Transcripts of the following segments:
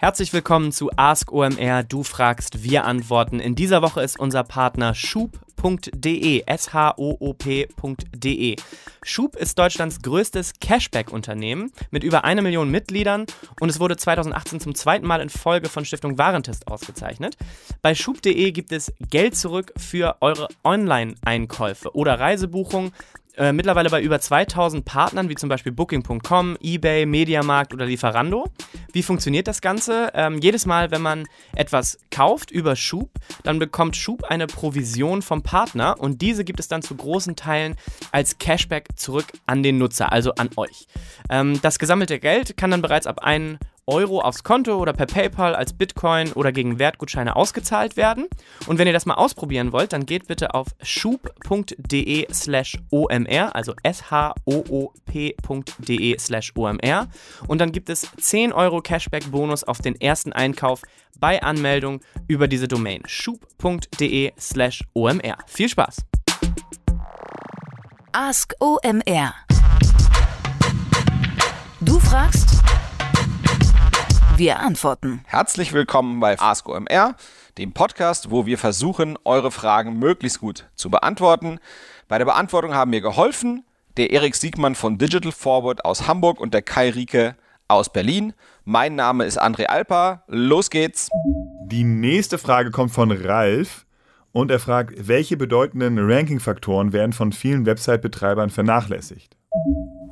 Herzlich willkommen zu Ask OMR. Du fragst, wir antworten. In dieser Woche ist unser Partner Schub.de, S-H-O-O-P.de. Schub ist Deutschlands größtes Cashback-Unternehmen mit über eine Million Mitgliedern und es wurde 2018 zum zweiten Mal in Folge von Stiftung Warentest ausgezeichnet. Bei Schub.de gibt es Geld zurück für eure Online-Einkäufe oder Reisebuchungen äh, mittlerweile bei über 2000 Partnern, wie zum Beispiel Booking.com, eBay, Mediamarkt oder Lieferando. Wie funktioniert das Ganze? Ähm, jedes Mal, wenn man etwas kauft über Schub, dann bekommt Schub eine Provision vom Partner und diese gibt es dann zu großen Teilen als Cashback zurück an den Nutzer, also an euch. Ähm, das gesammelte Geld kann dann bereits ab 1 Euro aufs Konto oder per PayPal als Bitcoin oder gegen Wertgutscheine ausgezahlt werden. Und wenn ihr das mal ausprobieren wollt, dann geht bitte auf schub.de slash omr, also s-h-o-o-p.de slash omr. Und dann gibt es 10 Euro Cashback-Bonus auf den ersten Einkauf bei Anmeldung über diese Domain schub.de slash omr. Viel Spaß! Ask OMR. Du fragst, wir antworten. Herzlich willkommen bei Ask OMR, dem Podcast, wo wir versuchen, eure Fragen möglichst gut zu beantworten. Bei der Beantwortung haben mir geholfen der Erik Siegmann von Digital Forward aus Hamburg und der Kai Rieke aus Berlin. Mein Name ist André Alpa. Los geht's. Die nächste Frage kommt von Ralf und er fragt, welche bedeutenden Ranking-Faktoren werden von vielen Website-Betreibern vernachlässigt?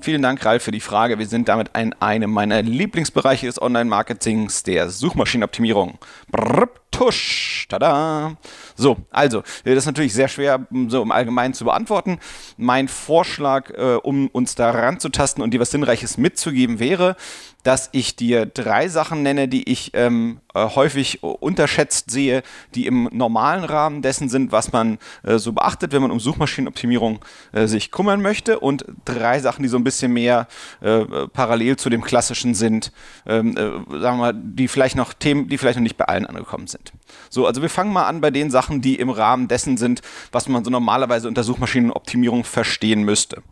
Vielen Dank, Ralf, für die Frage. Wir sind damit in einem meiner Lieblingsbereiche des Online-Marketings, der Suchmaschinenoptimierung. Brrr, tusch, tada. So, also, das ist natürlich sehr schwer so im Allgemeinen zu beantworten. Mein Vorschlag, äh, um uns da ranzutasten und dir was Sinnreiches mitzugeben, wäre, dass ich dir drei Sachen nenne, die ich ähm, äh, häufig unterschätzt sehe, die im normalen Rahmen dessen sind, was man äh, so beachtet, wenn man um Suchmaschinenoptimierung äh, sich kümmern möchte und drei Sachen, die so ein bisschen mehr äh, parallel zu dem klassischen sind, ähm, äh, sagen wir mal, die vielleicht noch Themen, die vielleicht noch nicht bei allen angekommen sind. So, also wir fangen mal an bei den Sachen, die im Rahmen dessen sind, was man so normalerweise unter Suchmaschinenoptimierung verstehen müsste.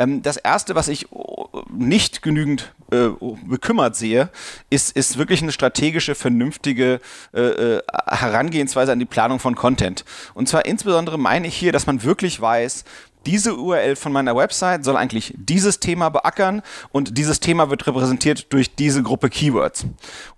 Ähm, das erste, was ich nicht genügend äh, bekümmert sehe, ist, ist wirklich eine strategische, vernünftige äh, äh, Herangehensweise an die Planung von Content. Und zwar insbesondere meine ich hier, dass man wirklich weiß, diese URL von meiner Website soll eigentlich dieses Thema beackern und dieses Thema wird repräsentiert durch diese Gruppe Keywords.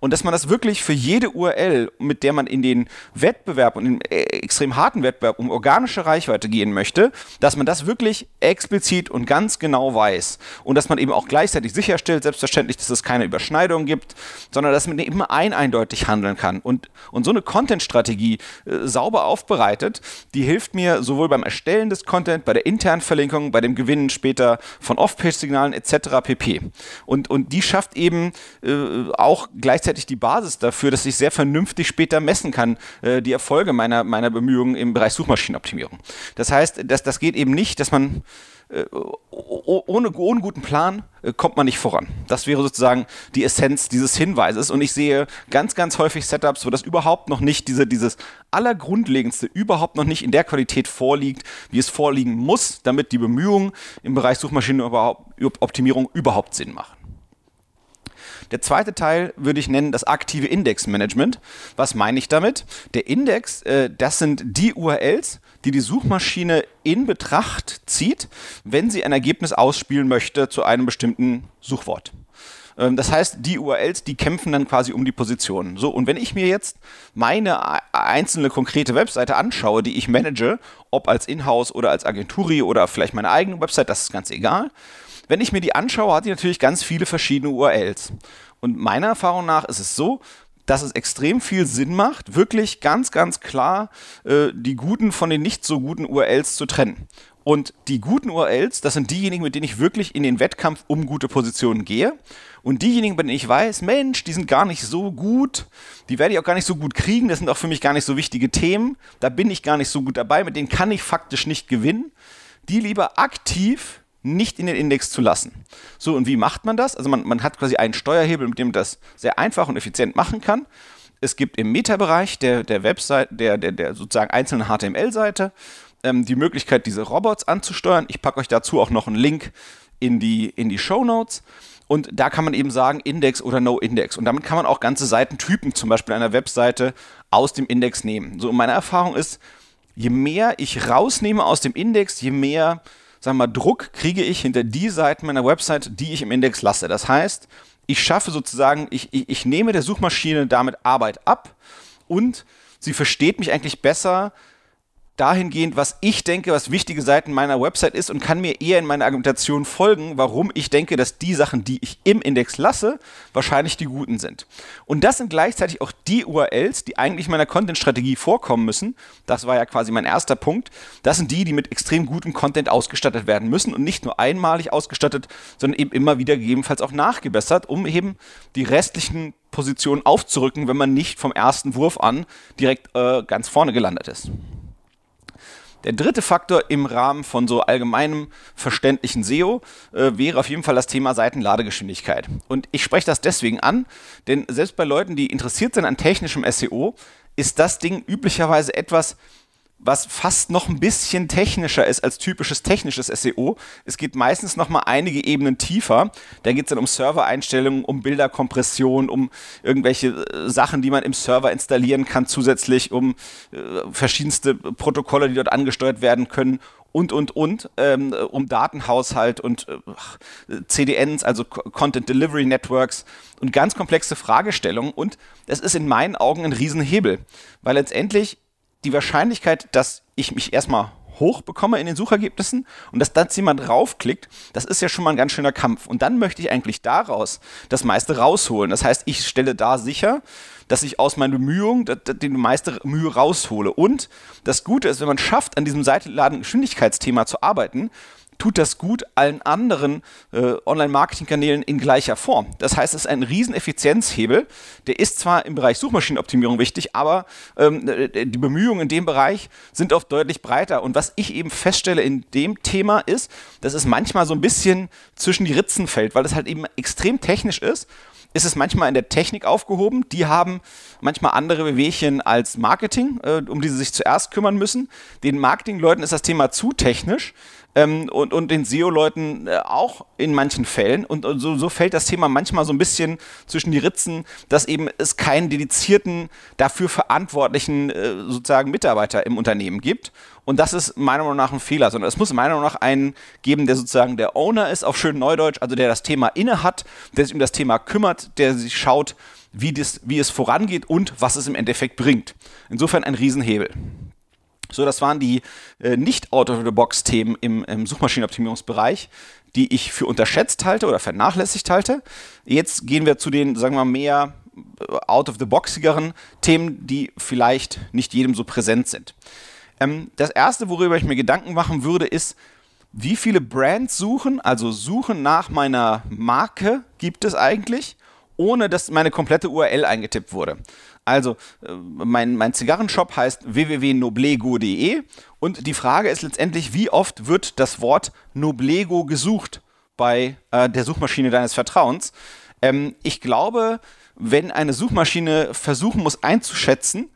Und dass man das wirklich für jede URL, mit der man in den Wettbewerb und in den äh, extrem harten Wettbewerb um organische Reichweite gehen möchte, dass man das wirklich explizit und ganz genau weiß und dass man eben auch gleichzeitig sicherstellt, selbstverständlich, dass es keine Überschneidung gibt, sondern dass man eben ein eindeutig handeln kann. Und, und so eine Content-Strategie äh, sauber aufbereitet, die hilft mir sowohl beim Erstellen des Content, bei der internen Verlinkungen, bei dem Gewinnen später von Off-Page-Signalen etc. pp. Und, und die schafft eben äh, auch gleichzeitig die Basis dafür, dass ich sehr vernünftig später messen kann, äh, die Erfolge meiner, meiner Bemühungen im Bereich Suchmaschinenoptimierung. Das heißt, das, das geht eben nicht, dass man ohne, ohne guten Plan äh, kommt man nicht voran. Das wäre sozusagen die Essenz dieses Hinweises. Und ich sehe ganz, ganz häufig Setups, wo das überhaupt noch nicht, diese, dieses Allergrundlegendste überhaupt noch nicht in der Qualität vorliegt, wie es vorliegen muss, damit die Bemühungen im Bereich Suchmaschinenoptimierung überhaupt Sinn machen. Der zweite Teil würde ich nennen das aktive Indexmanagement. Was meine ich damit? Der Index, äh, das sind die URLs, die die Suchmaschine in Betracht zieht, wenn sie ein Ergebnis ausspielen möchte zu einem bestimmten Suchwort. Ähm, das heißt, die URLs, die kämpfen dann quasi um die Positionen. So, und wenn ich mir jetzt meine einzelne konkrete Webseite anschaue, die ich manage, ob als Inhouse oder als Agenturi oder vielleicht meine eigene Website, das ist ganz egal, wenn ich mir die anschaue, hat die natürlich ganz viele verschiedene URLs. Und meiner Erfahrung nach ist es so, dass es extrem viel Sinn macht, wirklich ganz, ganz klar äh, die guten von den nicht so guten URLs zu trennen. Und die guten URLs, das sind diejenigen, mit denen ich wirklich in den Wettkampf um gute Positionen gehe. Und diejenigen, bei denen ich weiß, Mensch, die sind gar nicht so gut, die werde ich auch gar nicht so gut kriegen, das sind auch für mich gar nicht so wichtige Themen, da bin ich gar nicht so gut dabei, mit denen kann ich faktisch nicht gewinnen, die lieber aktiv nicht in den Index zu lassen. So, und wie macht man das? Also man, man hat quasi einen Steuerhebel, mit dem man das sehr einfach und effizient machen kann. Es gibt im Meta-Bereich der, der Website, der, der, der sozusagen einzelnen HTML-Seite, ähm, die Möglichkeit, diese Robots anzusteuern. Ich packe euch dazu auch noch einen Link in die, in die Show Notes. Und da kann man eben sagen Index oder No Index. Und damit kann man auch ganze Seitentypen, zum Beispiel einer Webseite, aus dem Index nehmen. So, meine Erfahrung ist, je mehr ich rausnehme aus dem Index, je mehr sagen wir mal, Druck kriege ich hinter die Seiten meiner Website, die ich im Index lasse. Das heißt, ich schaffe sozusagen, ich, ich, ich nehme der Suchmaschine damit Arbeit ab und sie versteht mich eigentlich besser, dahingehend, was ich denke, was wichtige Seiten meiner Website ist und kann mir eher in meiner Argumentation folgen, warum ich denke, dass die Sachen, die ich im Index lasse, wahrscheinlich die guten sind. Und das sind gleichzeitig auch die URLs, die eigentlich meiner Content-Strategie vorkommen müssen. Das war ja quasi mein erster Punkt. Das sind die, die mit extrem gutem Content ausgestattet werden müssen und nicht nur einmalig ausgestattet, sondern eben immer wieder gegebenenfalls auch nachgebessert, um eben die restlichen Positionen aufzurücken, wenn man nicht vom ersten Wurf an direkt äh, ganz vorne gelandet ist. Der dritte Faktor im Rahmen von so allgemeinem verständlichen SEO äh, wäre auf jeden Fall das Thema Seitenladegeschwindigkeit. Und ich spreche das deswegen an, denn selbst bei Leuten, die interessiert sind an technischem SEO, ist das Ding üblicherweise etwas, was fast noch ein bisschen technischer ist als typisches technisches SEO. Es geht meistens noch mal einige Ebenen tiefer. Da geht es dann um Servereinstellungen, um Bilderkompression, um irgendwelche äh, Sachen, die man im Server installieren kann, zusätzlich um äh, verschiedenste Protokolle, die dort angesteuert werden können und, und, und, ähm, um Datenhaushalt und äh, CDNs, also Content Delivery Networks und ganz komplexe Fragestellungen. Und das ist in meinen Augen ein Riesenhebel, weil letztendlich die Wahrscheinlichkeit, dass ich mich erstmal hoch bekomme in den Suchergebnissen und dass dann jemand draufklickt, das ist ja schon mal ein ganz schöner Kampf. Und dann möchte ich eigentlich daraus das meiste rausholen. Das heißt, ich stelle da sicher, dass ich aus meinen Bemühungen die meiste Mühe raushole. Und das Gute ist, wenn man schafft, an diesem Seitenladen-Geschwindigkeitsthema zu arbeiten, tut das gut allen anderen äh, Online-Marketing-Kanälen in gleicher Form. Das heißt, es ist ein riesen Effizienzhebel. Der ist zwar im Bereich Suchmaschinenoptimierung wichtig, aber ähm, äh, die Bemühungen in dem Bereich sind oft deutlich breiter. Und was ich eben feststelle in dem Thema ist, dass es manchmal so ein bisschen zwischen die Ritzen fällt, weil es halt eben extrem technisch ist ist es manchmal in der Technik aufgehoben. Die haben manchmal andere Bewegchen als Marketing, äh, um die sie sich zuerst kümmern müssen. Den Marketingleuten ist das Thema zu technisch ähm, und, und den SEO-Leuten äh, auch in manchen Fällen. Und, und so, so, fällt das Thema manchmal so ein bisschen zwischen die Ritzen, dass eben es keinen dedizierten, dafür verantwortlichen äh, sozusagen Mitarbeiter im Unternehmen gibt. Und das ist meiner Meinung nach ein Fehler, sondern es muss meiner Meinung nach einen geben, der sozusagen der Owner ist, auf schön Neudeutsch, also der das Thema inne hat, der sich um das Thema kümmert, der sich schaut, wie, das, wie es vorangeht und was es im Endeffekt bringt. Insofern ein Riesenhebel. So, das waren die äh, nicht Out-of-the-Box-Themen im, im Suchmaschinenoptimierungsbereich, die ich für unterschätzt halte oder vernachlässigt halte. Jetzt gehen wir zu den, sagen wir mal, mehr äh, out-of-the-boxigeren Themen, die vielleicht nicht jedem so präsent sind. Ähm, das erste, worüber ich mir Gedanken machen würde, ist, wie viele Brands suchen, also suchen nach meiner Marke gibt es eigentlich, ohne dass meine komplette URL eingetippt wurde. Also, äh, mein, mein Zigarrenshop heißt www.noblego.de und die Frage ist letztendlich, wie oft wird das Wort Noblego gesucht bei äh, der Suchmaschine deines Vertrauens? Ähm, ich glaube, wenn eine Suchmaschine versuchen muss einzuschätzen,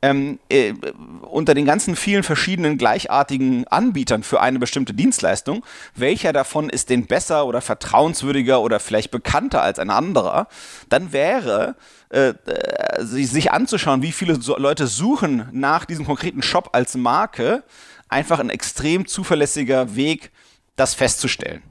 ähm, äh, unter den ganzen vielen verschiedenen gleichartigen Anbietern für eine bestimmte Dienstleistung, welcher davon ist denn besser oder vertrauenswürdiger oder vielleicht bekannter als ein anderer, dann wäre äh, äh sich anzuschauen, wie viele so Leute suchen nach diesem konkreten Shop als Marke, einfach ein extrem zuverlässiger Weg, das festzustellen.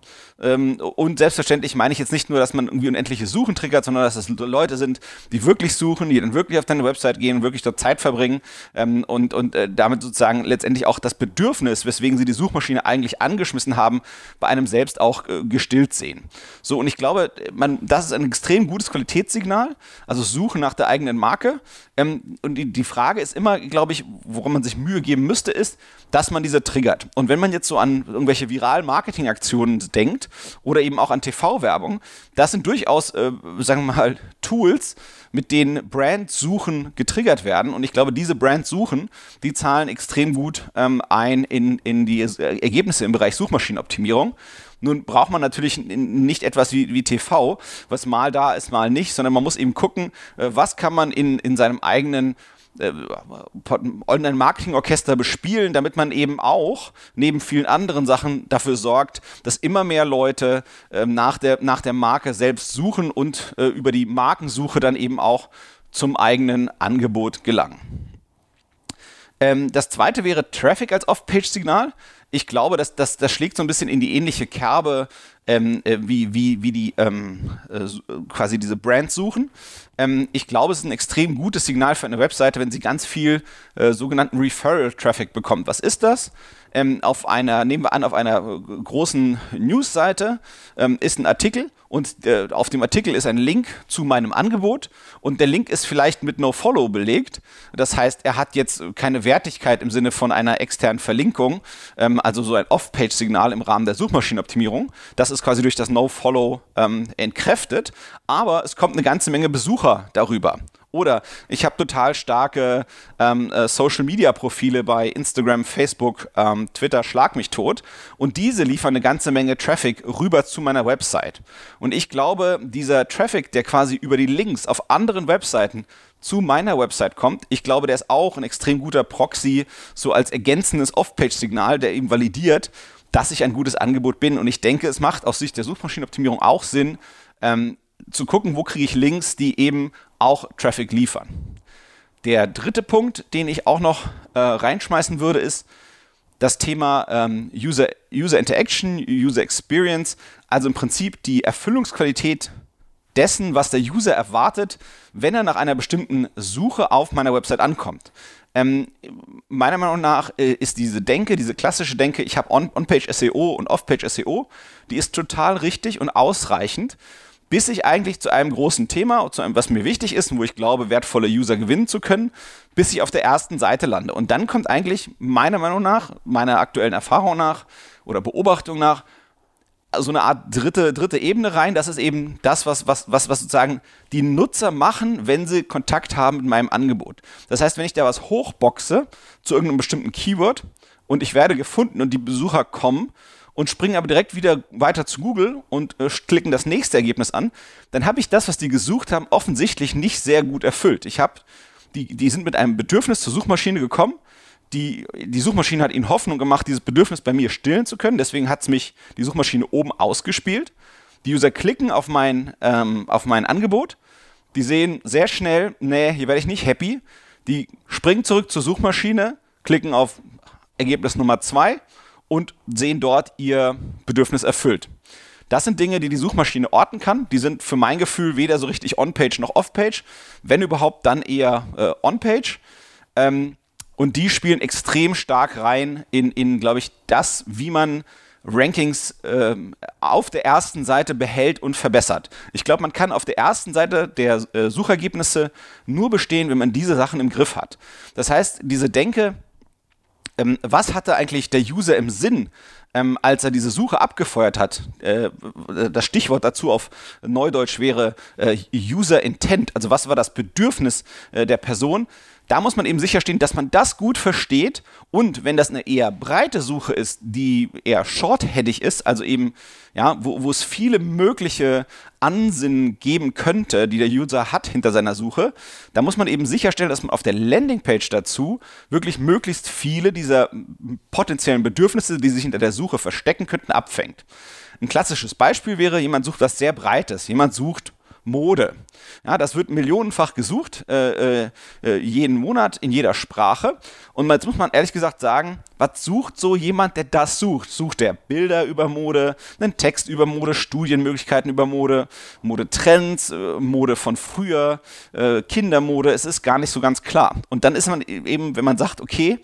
Ähm, und selbstverständlich meine ich jetzt nicht nur, dass man irgendwie unendliche Suchen triggert, sondern dass es Leute sind, die wirklich suchen, die dann wirklich auf deine Website gehen, wirklich dort Zeit verbringen ähm, und, und äh, damit sozusagen letztendlich auch das Bedürfnis, weswegen sie die Suchmaschine eigentlich angeschmissen haben, bei einem selbst auch äh, gestillt sehen. So, und ich glaube, man, das ist ein extrem gutes Qualitätssignal, also Suchen nach der eigenen Marke. Ähm, und die, die Frage ist immer, glaube ich, worum man sich Mühe geben müsste, ist, dass man diese triggert. Und wenn man jetzt so an irgendwelche viralen Marketingaktionen denkt oder eben auch an TV-Werbung, das sind durchaus, äh, sagen wir mal, Tools, mit denen Brandsuchen getriggert werden. Und ich glaube, diese Brandsuchen, die zahlen extrem gut ähm, ein in, in die Ergebnisse im Bereich Suchmaschinenoptimierung. Nun braucht man natürlich nicht etwas wie, wie TV, was mal da ist, mal nicht, sondern man muss eben gucken, äh, was kann man in, in seinem eigenen äh, Online-Marketing-Orchester bespielen, damit man eben auch neben vielen anderen Sachen dafür sorgt, dass immer mehr Leute äh, nach, der, nach der Marke selbst suchen und äh, über die Markensuche dann eben auch zum eigenen Angebot gelangen. Ähm, das zweite wäre Traffic als Off-Page-Signal. Ich glaube, dass das, das schlägt so ein bisschen in die ähnliche Kerbe ähm, äh, wie, wie, wie die ähm, äh, quasi diese Brands suchen. Ähm, ich glaube, es ist ein extrem gutes Signal für eine Webseite, wenn sie ganz viel äh, sogenannten Referral-Traffic bekommt. Was ist das? ähm, auf einer, nehmen wir an, auf einer äh, großen Newsseite ähm, ist ein Artikel und äh, auf dem Artikel ist ein Link zu meinem Angebot und der Link ist vielleicht mit No-Follow belegt. Das heißt, er hat jetzt keine Wertigkeit im Sinne von einer externen Verlinkung, ähm, also so ein Off-Page-Signal im Rahmen der Suchmaschinenoptimierung. Das ist quasi durch das No-Follow ähm, entkräftet, aber es kommt eine ganze Menge Besucher darüber. Oder ich habe total starke ähm, äh, Social-Media-Profile bei Instagram, Facebook, ähm, Twitter, Schlag mich tot. Und diese liefern eine ganze Menge Traffic rüber zu meiner Website. Und ich glaube, dieser Traffic, der quasi über die Links auf anderen Webseiten zu meiner Website kommt, ich glaube, der ist auch ein extrem guter Proxy, so als ergänzendes Off-Page-Signal, der eben validiert, dass ich ein gutes Angebot bin. Und ich denke, es macht aus Sicht der Suchmaschinenoptimierung auch Sinn, ähm, zu gucken, wo kriege ich Links, die eben auch Traffic liefern. Der dritte Punkt, den ich auch noch äh, reinschmeißen würde, ist das Thema ähm, User, User Interaction, User Experience, also im Prinzip die Erfüllungsqualität dessen, was der User erwartet, wenn er nach einer bestimmten Suche auf meiner Website ankommt. Ähm, meiner Meinung nach äh, ist diese Denke, diese klassische Denke, ich habe On-Page SEO und Off-Page SEO, die ist total richtig und ausreichend bis ich eigentlich zu einem großen Thema, zu einem, was mir wichtig ist und wo ich glaube, wertvolle User gewinnen zu können, bis ich auf der ersten Seite lande. Und dann kommt eigentlich meiner Meinung nach, meiner aktuellen Erfahrung nach oder Beobachtung nach, so eine Art dritte, dritte Ebene rein. Das ist eben das, was, was, was, was sozusagen die Nutzer machen, wenn sie Kontakt haben mit meinem Angebot. Das heißt, wenn ich da was hochboxe zu irgendeinem bestimmten Keyword und ich werde gefunden und die Besucher kommen, und springen aber direkt wieder weiter zu Google und äh, klicken das nächste Ergebnis an, dann habe ich das, was die gesucht haben, offensichtlich nicht sehr gut erfüllt. Ich habe, die, die sind mit einem Bedürfnis zur Suchmaschine gekommen. Die, die Suchmaschine hat ihnen Hoffnung gemacht, dieses Bedürfnis bei mir stillen zu können. Deswegen hat es mich die Suchmaschine oben ausgespielt. Die User klicken auf mein, ähm, auf mein Angebot. Die sehen sehr schnell, nee, hier werde ich nicht happy. Die springen zurück zur Suchmaschine, klicken auf Ergebnis Nummer 2 und sehen dort ihr Bedürfnis erfüllt. Das sind Dinge, die die Suchmaschine orten kann. Die sind für mein Gefühl weder so richtig on-page noch off-page. Wenn überhaupt, dann eher äh, on-page. Ähm, und die spielen extrem stark rein in, in glaube ich, das, wie man Rankings äh, auf der ersten Seite behält und verbessert. Ich glaube, man kann auf der ersten Seite der äh, Suchergebnisse nur bestehen, wenn man diese Sachen im Griff hat. Das heißt, diese Denke, ähm, was hatte eigentlich der User im Sinn, ähm, als er diese Suche abgefeuert hat? Äh, das Stichwort dazu auf Neudeutsch wäre äh, User Intent, also was war das Bedürfnis äh, der Person? Da muss man eben sicherstellen, dass man das gut versteht und wenn das eine eher breite Suche ist, die eher shortheadig ist, also eben, ja, wo, wo es viele mögliche Ansinnen geben könnte, die der User hat hinter seiner Suche, da muss man eben sicherstellen, dass man auf der Landingpage dazu wirklich möglichst viele dieser potenziellen Bedürfnisse, die sich hinter der Suche verstecken könnten, abfängt. Ein klassisches Beispiel wäre, jemand sucht was sehr Breites. Jemand sucht Mode. Ja, das wird millionenfach gesucht, äh, äh, äh, jeden Monat in jeder Sprache. Und jetzt muss man ehrlich gesagt sagen, was sucht so jemand, der das sucht? Sucht der Bilder über Mode, einen Text über Mode, Studienmöglichkeiten über Mode, Modetrends, äh, Mode von früher, äh, Kindermode? Es ist gar nicht so ganz klar. Und dann ist man eben, wenn man sagt, okay,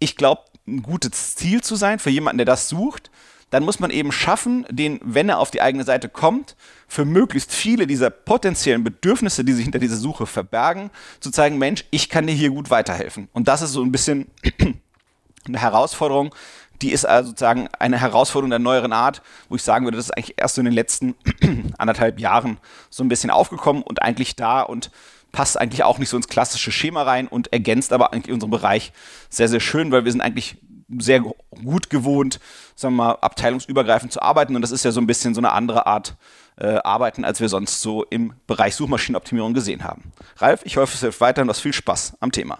ich glaube, ein gutes Ziel zu sein für jemanden, der das sucht, dann muss man eben schaffen, den, wenn er auf die eigene Seite kommt, für möglichst viele dieser potenziellen Bedürfnisse, die sich hinter dieser Suche verbergen, zu zeigen, Mensch, ich kann dir hier gut weiterhelfen. Und das ist so ein bisschen eine Herausforderung, die ist also sozusagen eine Herausforderung der neueren Art, wo ich sagen würde, das ist eigentlich erst so in den letzten anderthalb Jahren so ein bisschen aufgekommen und eigentlich da und passt eigentlich auch nicht so ins klassische Schema rein und ergänzt aber eigentlich unseren Bereich sehr, sehr schön, weil wir sind eigentlich sehr gut gewohnt, sagen wir mal, abteilungsübergreifend zu arbeiten. Und das ist ja so ein bisschen so eine andere Art äh, Arbeiten, als wir sonst so im Bereich Suchmaschinenoptimierung gesehen haben. Ralf, ich hoffe, es hilft weiter und hast viel Spaß am Thema.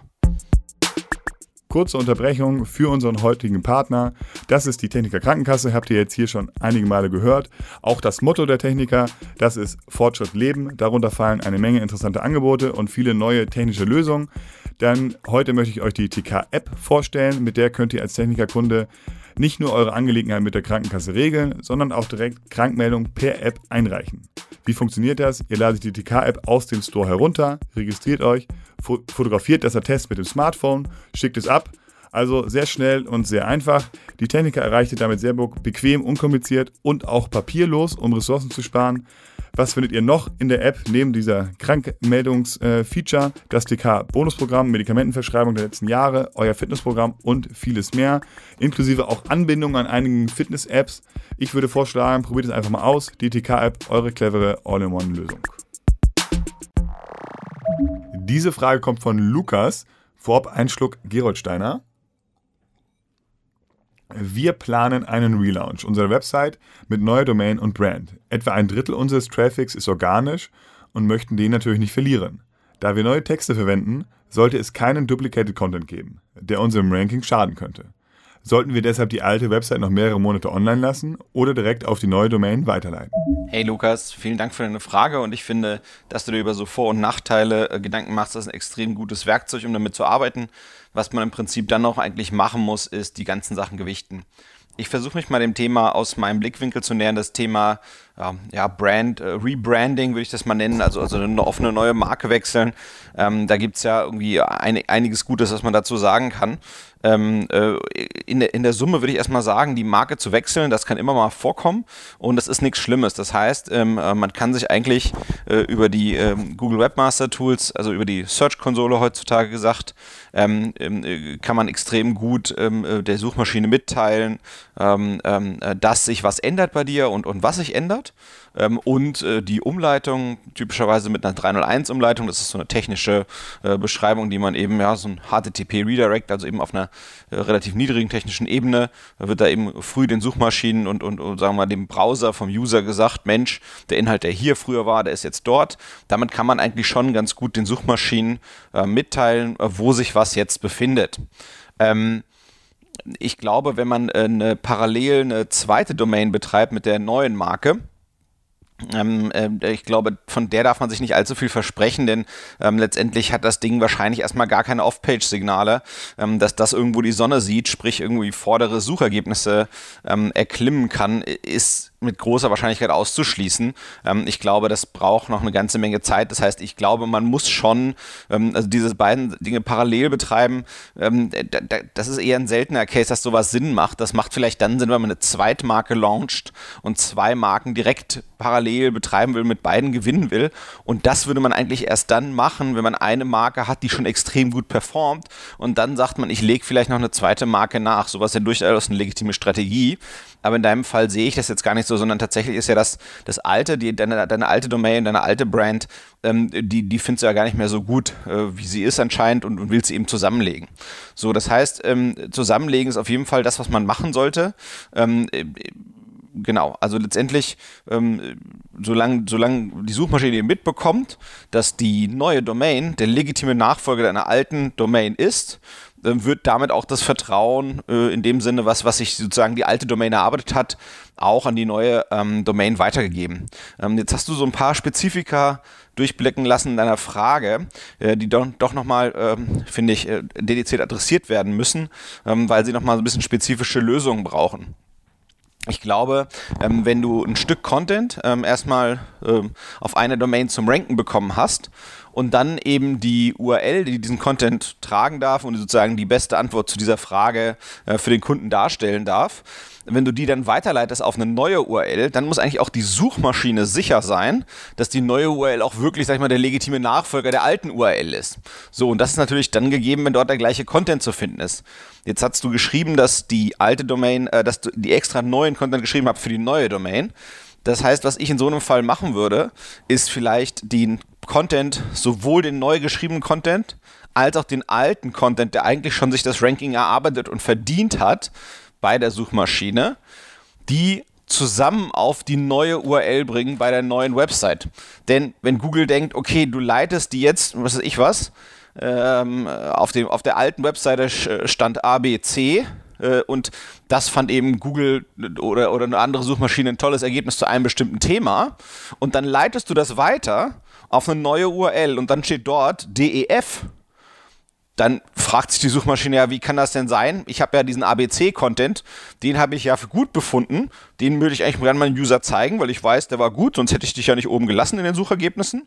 Kurze Unterbrechung für unseren heutigen Partner. Das ist die Techniker Krankenkasse, habt ihr jetzt hier schon einige Male gehört. Auch das Motto der Techniker, das ist Fortschritt leben. Darunter fallen eine Menge interessante Angebote und viele neue technische Lösungen. Dann heute möchte ich euch die TK-App vorstellen. Mit der könnt ihr als Technikerkunde nicht nur eure Angelegenheiten mit der Krankenkasse regeln, sondern auch direkt Krankmeldungen per App einreichen. Wie funktioniert das? Ihr ladet die TK-App aus dem Store herunter, registriert euch, fotografiert das Attest mit dem Smartphone, schickt es ab. Also sehr schnell und sehr einfach. Die Techniker erreicht damit sehr bequem, unkompliziert und auch papierlos, um Ressourcen zu sparen. Was findet ihr noch in der App neben dieser Krankmeldungsfeature? Äh, das TK-Bonusprogramm, Medikamentenverschreibung der letzten Jahre, euer Fitnessprogramm und vieles mehr, inklusive auch Anbindungen an einigen Fitness-Apps. Ich würde vorschlagen, probiert es einfach mal aus. Die TK-App, eure clevere All-in-One-Lösung. Diese Frage kommt von Lukas. Vorab ein Schluck Geroldsteiner. Wir planen einen Relaunch unserer Website mit neuer Domain und Brand. Etwa ein Drittel unseres Traffics ist organisch und möchten den natürlich nicht verlieren. Da wir neue Texte verwenden, sollte es keinen Duplicated Content geben, der unserem Ranking schaden könnte. Sollten wir deshalb die alte Website noch mehrere Monate online lassen oder direkt auf die neue Domain weiterleiten? Hey Lukas, vielen Dank für deine Frage und ich finde, dass du dir über so Vor- und Nachteile äh, Gedanken machst, das ist ein extrem gutes Werkzeug, um damit zu arbeiten. Was man im Prinzip dann noch eigentlich machen muss, ist die ganzen Sachen gewichten. Ich versuche mich mal dem Thema aus meinem Blickwinkel zu nähern, das Thema ja, Brand, äh, Rebranding würde ich das mal nennen, also, also eine, auf eine neue Marke wechseln. Ähm, da gibt es ja irgendwie ein, einiges Gutes, was man dazu sagen kann. Ähm, äh, in, der, in der Summe würde ich erstmal sagen, die Marke zu wechseln, das kann immer mal vorkommen und das ist nichts Schlimmes. Das heißt, ähm, äh, man kann sich eigentlich äh, über die ähm, Google Webmaster Tools, also über die Search-Konsole heutzutage gesagt, ähm, ähm, äh, kann man extrem gut äh, der Suchmaschine mitteilen, dass sich was ändert bei dir und, und was sich ändert. Ähm, und äh, die Umleitung, typischerweise mit einer 301-Umleitung, das ist so eine technische äh, Beschreibung, die man eben, ja, so ein HTTP-Redirect, also eben auf einer äh, relativ niedrigen technischen Ebene, wird da eben früh den Suchmaschinen und, und, und, sagen wir mal, dem Browser vom User gesagt, Mensch, der Inhalt, der hier früher war, der ist jetzt dort. Damit kann man eigentlich schon ganz gut den Suchmaschinen äh, mitteilen, äh, wo sich was jetzt befindet. Ähm, ich glaube, wenn man äh, eine parallel eine zweite Domain betreibt mit der neuen Marke, ähm, äh, ich glaube, von der darf man sich nicht allzu viel versprechen, denn ähm, letztendlich hat das Ding wahrscheinlich erstmal gar keine Off-Page-Signale, ähm, dass das irgendwo die Sonne sieht, sprich irgendwie vordere Suchergebnisse ähm, erklimmen kann, ist mit großer Wahrscheinlichkeit auszuschließen. Ähm, ich glaube, das braucht noch eine ganze Menge Zeit. Das heißt, ich glaube, man muss schon ähm, also diese beiden Dinge parallel betreiben. Ähm, das ist eher ein seltener Case, dass sowas Sinn macht. Das macht vielleicht dann Sinn, wenn man eine Zweitmarke launcht und zwei Marken direkt parallel betreiben will, mit beiden gewinnen will. Und das würde man eigentlich erst dann machen, wenn man eine Marke hat, die schon extrem gut performt. Und dann sagt man, ich lege vielleicht noch eine zweite Marke nach. Sowas ist ja durchaus eine legitime Strategie. Aber in deinem Fall sehe ich das jetzt gar nicht so, sondern tatsächlich ist ja das, das alte, die, deine, deine alte Domain, deine alte Brand, ähm, die, die findest du ja gar nicht mehr so gut, äh, wie sie ist anscheinend und, und willst sie eben zusammenlegen. So, das heißt, ähm, zusammenlegen ist auf jeden Fall das, was man machen sollte. Ähm, äh, genau, also letztendlich, ähm, solange, solange die Suchmaschine mitbekommt, dass die neue Domain der legitime Nachfolger deiner alten Domain ist, wird damit auch das Vertrauen äh, in dem Sinne, was, was sich sozusagen die alte Domain erarbeitet hat, auch an die neue ähm, Domain weitergegeben. Ähm, jetzt hast du so ein paar Spezifika durchblicken lassen in deiner Frage, äh, die doch, doch nochmal, ähm, finde ich, äh, dediziert adressiert werden müssen, ähm, weil sie nochmal so ein bisschen spezifische Lösungen brauchen. Ich glaube, ähm, wenn du ein Stück Content ähm, erstmal ähm, auf eine Domain zum Ranken bekommen hast und dann eben die URL, die diesen Content tragen darf und sozusagen die beste Antwort zu dieser Frage äh, für den Kunden darstellen darf, wenn du die dann weiterleitest auf eine neue URL, dann muss eigentlich auch die Suchmaschine sicher sein, dass die neue URL auch wirklich, sag ich mal, der legitime Nachfolger der alten URL ist. So, und das ist natürlich dann gegeben, wenn dort der gleiche Content zu finden ist. Jetzt hast du geschrieben, dass die alte Domain, äh, dass du die extra neuen Content geschrieben habt für die neue Domain. Das heißt, was ich in so einem Fall machen würde, ist vielleicht den Content, sowohl den neu geschriebenen Content als auch den alten Content, der eigentlich schon sich das Ranking erarbeitet und verdient hat bei der Suchmaschine, die zusammen auf die neue URL bringen bei der neuen Website. Denn wenn Google denkt, okay, du leitest die jetzt, was weiß ich was, ähm, auf, dem, auf der alten Webseite stand ABC äh, und das fand eben Google oder, oder eine andere Suchmaschine ein tolles Ergebnis zu einem bestimmten Thema und dann leitest du das weiter auf eine neue URL und dann steht dort DEF dann fragt sich die Suchmaschine ja, wie kann das denn sein? Ich habe ja diesen ABC-Content, den habe ich ja für gut befunden. Den würde ich eigentlich gerne meinen User zeigen, weil ich weiß, der war gut, sonst hätte ich dich ja nicht oben gelassen in den Suchergebnissen.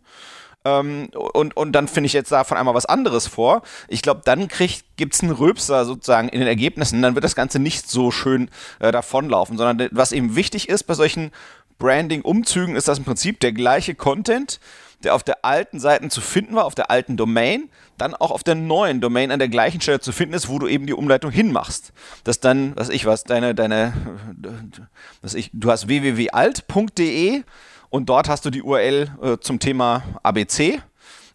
Ähm, und, und dann finde ich jetzt davon einmal was anderes vor. Ich glaube, dann gibt es einen Röpser sozusagen in den Ergebnissen. Dann wird das Ganze nicht so schön äh, davonlaufen, sondern was eben wichtig ist bei solchen Branding-Umzügen, ist das im Prinzip der gleiche Content, der auf der alten Seite zu finden war, auf der alten Domain, dann auch auf der neuen Domain an der gleichen Stelle zu finden ist, wo du eben die Umleitung hinmachst. Dass dann, was ich was, deine, deine, was ich, du hast www.alt.de und dort hast du die URL äh, zum Thema ABC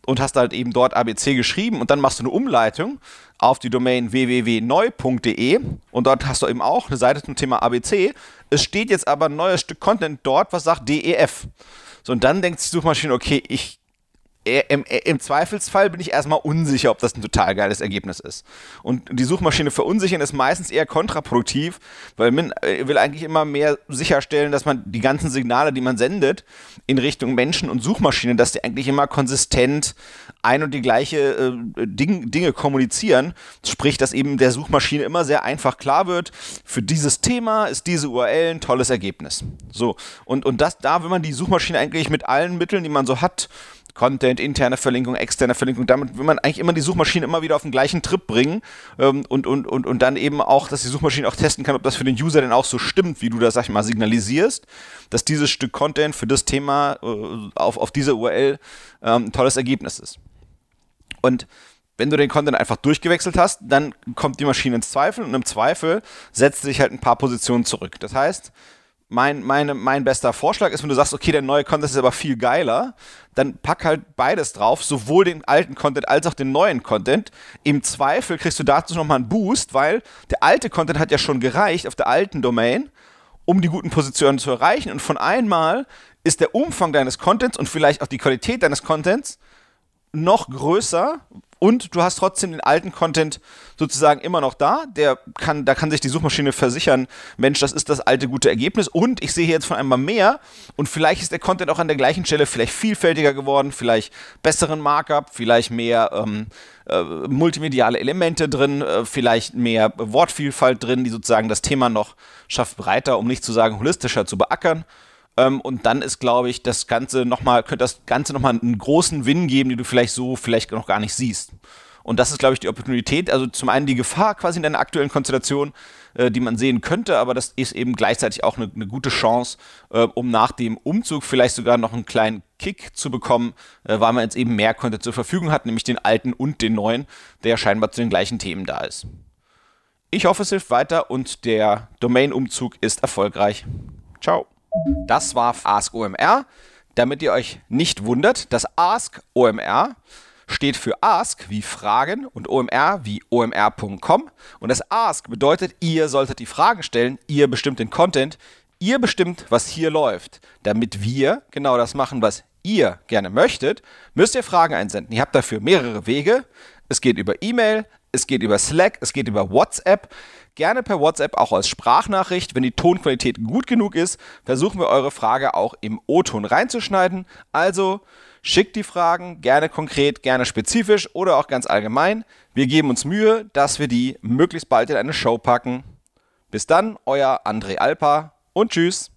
und hast halt eben dort ABC geschrieben und dann machst du eine Umleitung auf die Domain www.neu.de und dort hast du eben auch eine Seite zum Thema ABC. Es steht jetzt aber ein neues Stück Content dort, was sagt DEF. So, und dann denkt die Suchmaschine, okay, ich im, im, Zweifelsfall bin ich erstmal unsicher, ob das ein total geiles Ergebnis ist. Und die Suchmaschine verunsichern ist meistens eher kontraproduktiv, weil man äh, will eigentlich immer mehr sicherstellen, dass man die ganzen Signale, die man sendet, in Richtung Menschen und Suchmaschine, dass die eigentlich immer konsistent ein und die gleiche äh, Ding, Dinge kommunizieren. Sprich, dass eben der Suchmaschine immer sehr einfach klar wird, für dieses Thema ist diese URL ein tolles Ergebnis. So, und, und das, da will man die Suchmaschine eigentlich mit allen Mitteln, die man so hat, Content, interne Verlinkung, externe Verlinkung. Damit will man eigentlich immer die Suchmaschine immer wieder auf den gleichen Trip bringen ähm, und, und, und, und dann eben auch, dass die Suchmaschine auch testen kann, ob das für den User denn auch so stimmt, wie du das, sag ich mal, signalisierst, dass dieses Stück Content für das Thema äh, auf, auf dieser URL ähm, ein tolles Ergebnis ist. Und wenn du den Content einfach durchgewechselt hast, dann kommt die Maschine ins Zweifel und im Zweifel setzt sich halt ein paar Positionen zurück. Das heißt, mein, meine, mein bester Vorschlag ist, wenn du sagst, okay, der neue Content ist aber viel geiler, dann pack halt beides drauf, sowohl den alten Content als auch den neuen Content. Im Zweifel kriegst du dazu nochmal einen Boost, weil der alte Content hat ja schon gereicht auf der alten Domain, um die guten Positionen zu erreichen. Und von einmal ist der Umfang deines Contents und vielleicht auch die Qualität deines Contents noch größer, und du hast trotzdem den alten Content sozusagen immer noch da. Der kann, da kann sich die Suchmaschine versichern, Mensch, das ist das alte gute Ergebnis. Und ich sehe jetzt von einmal mehr. Und vielleicht ist der Content auch an der gleichen Stelle vielleicht vielfältiger geworden, vielleicht besseren Markup, vielleicht mehr ähm, äh, multimediale Elemente drin, äh, vielleicht mehr Wortvielfalt drin, die sozusagen das Thema noch schafft breiter, um nicht zu sagen holistischer zu beackern. Ähm, und dann ist, glaube ich, das Ganze nochmal, könnte das Ganze nochmal einen großen Win geben, den du vielleicht so vielleicht noch gar nicht siehst. Und das ist, glaube ich, die Opportunität, also zum einen die Gefahr quasi in deiner aktuellen Konstellation, äh, die man sehen könnte, aber das ist eben gleichzeitig auch eine, eine gute Chance, äh, um nach dem Umzug vielleicht sogar noch einen kleinen Kick zu bekommen, äh, weil man jetzt eben mehr Content zur Verfügung hat, nämlich den alten und den neuen, der scheinbar zu den gleichen Themen da ist. Ich hoffe, es hilft weiter und der Domain-Umzug ist erfolgreich. Ciao. Das war Ask OMR. Damit ihr euch nicht wundert, das Ask OMR steht für Ask wie Fragen und OMR wie omr.com. Und das Ask bedeutet, ihr solltet die Fragen stellen, ihr bestimmt den Content, ihr bestimmt, was hier läuft. Damit wir genau das machen, was ihr gerne möchtet, müsst ihr Fragen einsenden. Ihr habt dafür mehrere Wege. Es geht über E-Mail, es geht über Slack, es geht über WhatsApp. Gerne per WhatsApp auch als Sprachnachricht. Wenn die Tonqualität gut genug ist, versuchen wir eure Frage auch im O-Ton reinzuschneiden. Also schickt die Fragen gerne konkret, gerne spezifisch oder auch ganz allgemein. Wir geben uns Mühe, dass wir die möglichst bald in eine Show packen. Bis dann, euer André Alpa und tschüss.